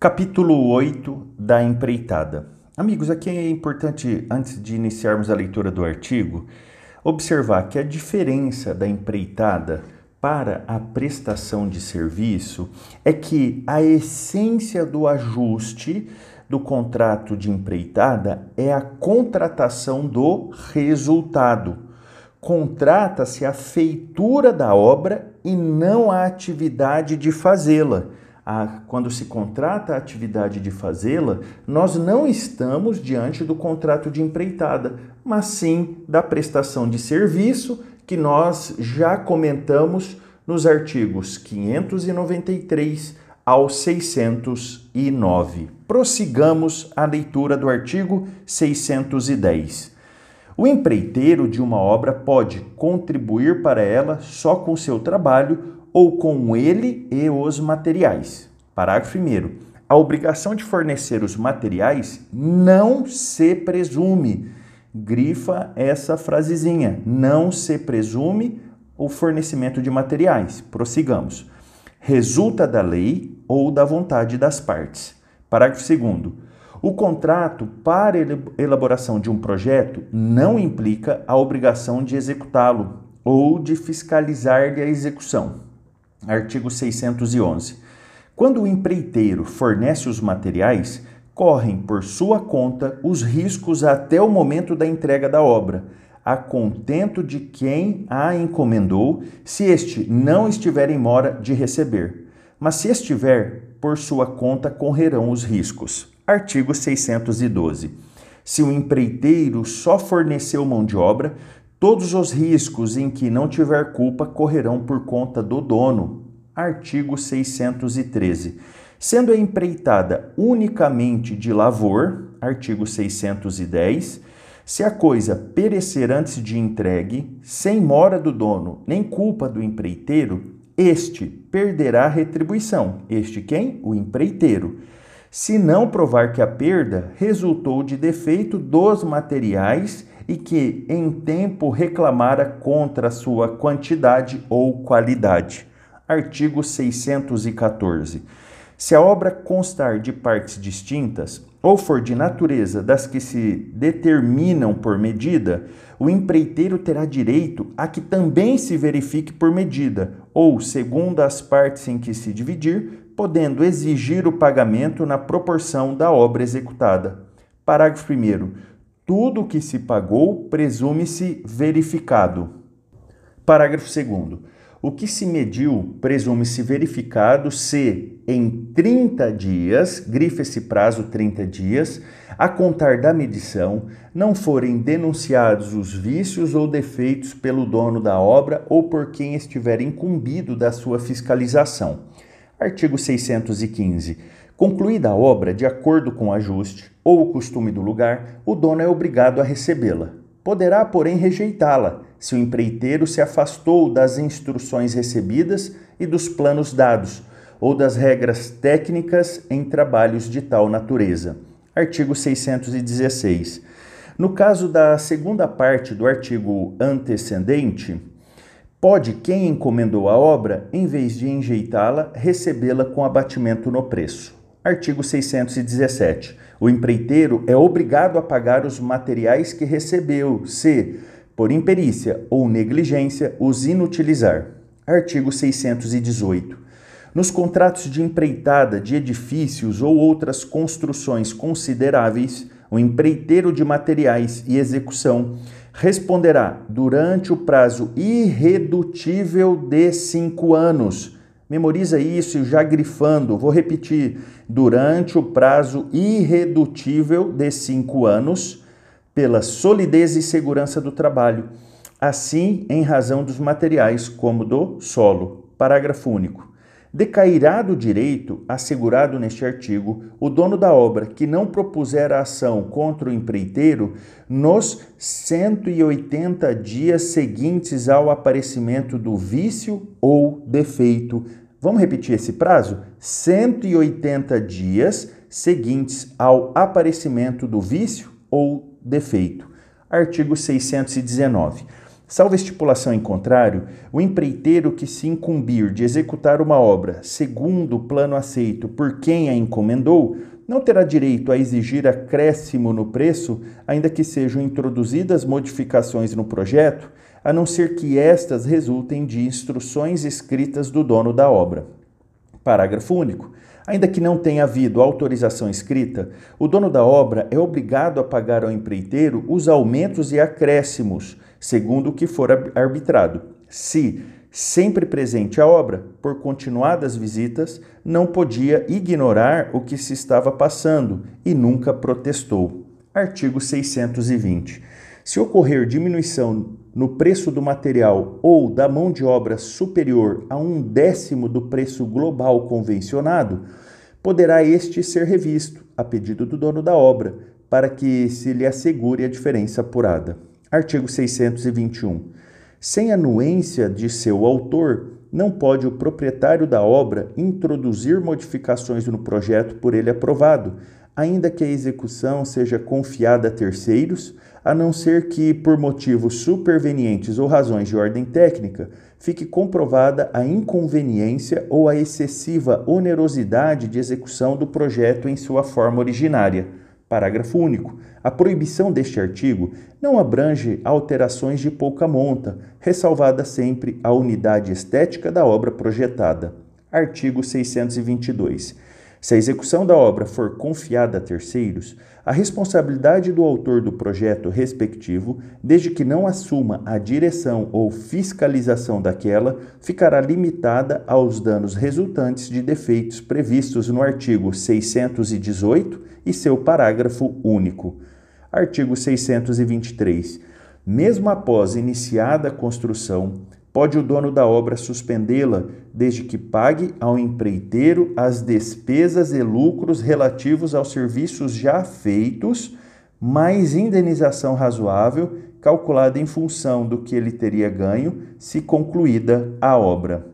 Capítulo 8 da empreitada. Amigos, aqui é importante, antes de iniciarmos a leitura do artigo, observar que a diferença da empreitada para a prestação de serviço é que a essência do ajuste do contrato de empreitada é a contratação do resultado. Contrata-se a feitura da obra e não a atividade de fazê-la a, quando se contrata a atividade de fazê-la, nós não estamos diante do contrato de empreitada, mas sim da prestação de serviço que nós já comentamos nos artigos 593 ao 609. Prossigamos a leitura do artigo 610. O empreiteiro de uma obra pode contribuir para ela só com seu trabalho ou com ele e os materiais. Parágrafo 1. A obrigação de fornecer os materiais não se presume. Grifa essa frasezinha. Não se presume o fornecimento de materiais. Prossigamos. Resulta da lei ou da vontade das partes. Parágrafo 2. O contrato para elaboração de um projeto não implica a obrigação de executá-lo ou de fiscalizar-lhe a execução. Artigo 611. Quando o empreiteiro fornece os materiais, correm por sua conta os riscos até o momento da entrega da obra, a contento de quem a encomendou, se este não estiver em mora de receber. Mas se estiver, por sua conta correrão os riscos. Artigo 612. Se o empreiteiro só forneceu mão de obra, Todos os riscos em que não tiver culpa correrão por conta do dono. Artigo 613. Sendo a empreitada unicamente de lavor, artigo 610, se a coisa perecer antes de entregue, sem mora do dono nem culpa do empreiteiro, este perderá a retribuição. Este quem? O empreiteiro. Se não provar que a perda resultou de defeito dos materiais e que em tempo reclamara contra sua quantidade ou qualidade. Artigo 614. Se a obra constar de partes distintas ou for de natureza das que se determinam por medida, o empreiteiro terá direito a que também se verifique por medida, ou segundo as partes em que se dividir, podendo exigir o pagamento na proporção da obra executada. Parágrafo 1. Tudo que se pagou presume-se verificado. Parágrafo 2. O que se mediu presume-se verificado se, em 30 dias, grife esse prazo 30 dias, a contar da medição, não forem denunciados os vícios ou defeitos pelo dono da obra ou por quem estiver incumbido da sua fiscalização. Artigo 615. Concluída a obra de acordo com o ajuste ou o costume do lugar, o dono é obrigado a recebê-la. Poderá, porém, rejeitá-la se o empreiteiro se afastou das instruções recebidas e dos planos dados, ou das regras técnicas em trabalhos de tal natureza. Artigo 616. No caso da segunda parte do artigo antecedente, pode quem encomendou a obra, em vez de enjeitá-la, recebê-la com abatimento no preço. Artigo 617. O empreiteiro é obrigado a pagar os materiais que recebeu, se, por imperícia ou negligência, os inutilizar. Artigo 618. Nos contratos de empreitada de edifícios ou outras construções consideráveis, o empreiteiro de materiais e execução responderá durante o prazo irredutível de cinco anos Memoriza isso já grifando. Vou repetir: durante o prazo irredutível de cinco anos, pela solidez e segurança do trabalho, assim em razão dos materiais, como do solo. Parágrafo único. Decairá do direito assegurado neste artigo o dono da obra que não propuser a ação contra o empreiteiro nos 180 dias seguintes ao aparecimento do vício ou defeito. Vamos repetir esse prazo? 180 dias seguintes ao aparecimento do vício ou defeito. Artigo 619. Salvo estipulação em contrário, o empreiteiro que se incumbir de executar uma obra segundo o plano aceito por quem a encomendou, não terá direito a exigir acréscimo no preço, ainda que sejam introduzidas modificações no projeto, a não ser que estas resultem de instruções escritas do dono da obra. Parágrafo único. Ainda que não tenha havido autorização escrita, o dono da obra é obrigado a pagar ao empreiteiro os aumentos e acréscimos, segundo o que for arbitrado. Se, sempre presente à obra, por continuadas visitas, não podia ignorar o que se estava passando e nunca protestou. Artigo 620. Se ocorrer diminuição no preço do material ou da mão de obra superior a um décimo do preço global convencionado, poderá este ser revisto, a pedido do dono da obra, para que se lhe assegure a diferença apurada. Artigo 621. Sem anuência de seu autor, não pode o proprietário da obra introduzir modificações no projeto por ele aprovado, ainda que a execução seja confiada a terceiros a não ser que, por motivos supervenientes ou razões de ordem técnica, fique comprovada a inconveniência ou a excessiva onerosidade de execução do projeto em sua forma originária. Parágrafo único. A proibição deste artigo não abrange alterações de pouca monta, ressalvada sempre a unidade estética da obra projetada. Artigo 622. Se a execução da obra for confiada a terceiros, a responsabilidade do autor do projeto respectivo, desde que não assuma a direção ou fiscalização daquela, ficará limitada aos danos resultantes de defeitos previstos no artigo 618 e seu parágrafo único. Artigo 623. Mesmo após iniciada a construção, pode o dono da obra suspendê-la, desde que pague ao empreiteiro as despesas e lucros relativos aos serviços já feitos, mais indenização razoável, calculada em função do que ele teria ganho se concluída a obra.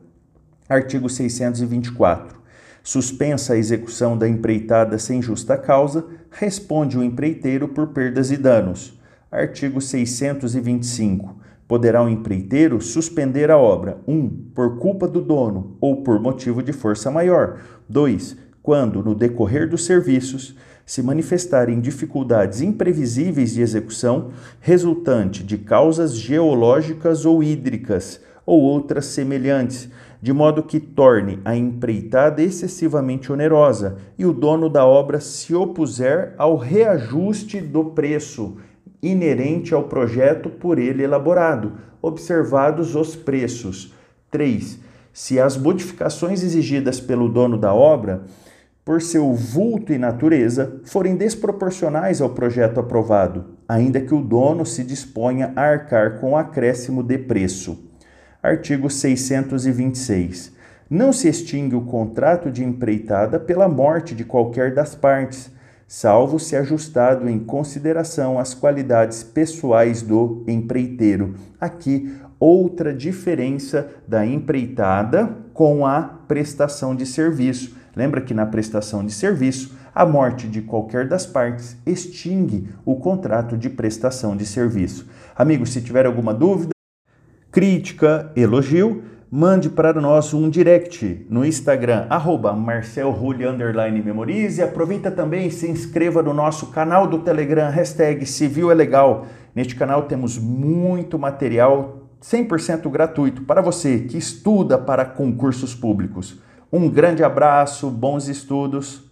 Artigo 624. Suspensa a execução da empreitada sem justa causa, responde o empreiteiro por perdas e danos. Artigo 625 poderá o empreiteiro suspender a obra: 1. Um, por culpa do dono ou por motivo de força maior. 2. Quando, no decorrer dos serviços, se manifestarem dificuldades imprevisíveis de execução resultante de causas geológicas ou hídricas ou outras semelhantes, de modo que torne a empreitada excessivamente onerosa e o dono da obra se opuser ao reajuste do preço inerente ao projeto por ele elaborado, observados os preços. 3. Se as modificações exigidas pelo dono da obra, por seu vulto e natureza, forem desproporcionais ao projeto aprovado, ainda que o dono se disponha a arcar com acréscimo de preço. Artigo 626. Não se extingue o contrato de empreitada pela morte de qualquer das partes, salvo se ajustado em consideração às qualidades pessoais do empreiteiro. Aqui, outra diferença da empreitada com a prestação de serviço. Lembra que na prestação de serviço, a morte de qualquer das partes extingue o contrato de prestação de serviço. Amigos, se tiver alguma dúvida, crítica, elogio, mande para nós um direct no Instagram, arroba Memorize. Aproveita também e se inscreva no nosso canal do Telegram, hashtag Civil é Legal. Neste canal temos muito material 100% gratuito para você que estuda para concursos públicos. Um grande abraço, bons estudos.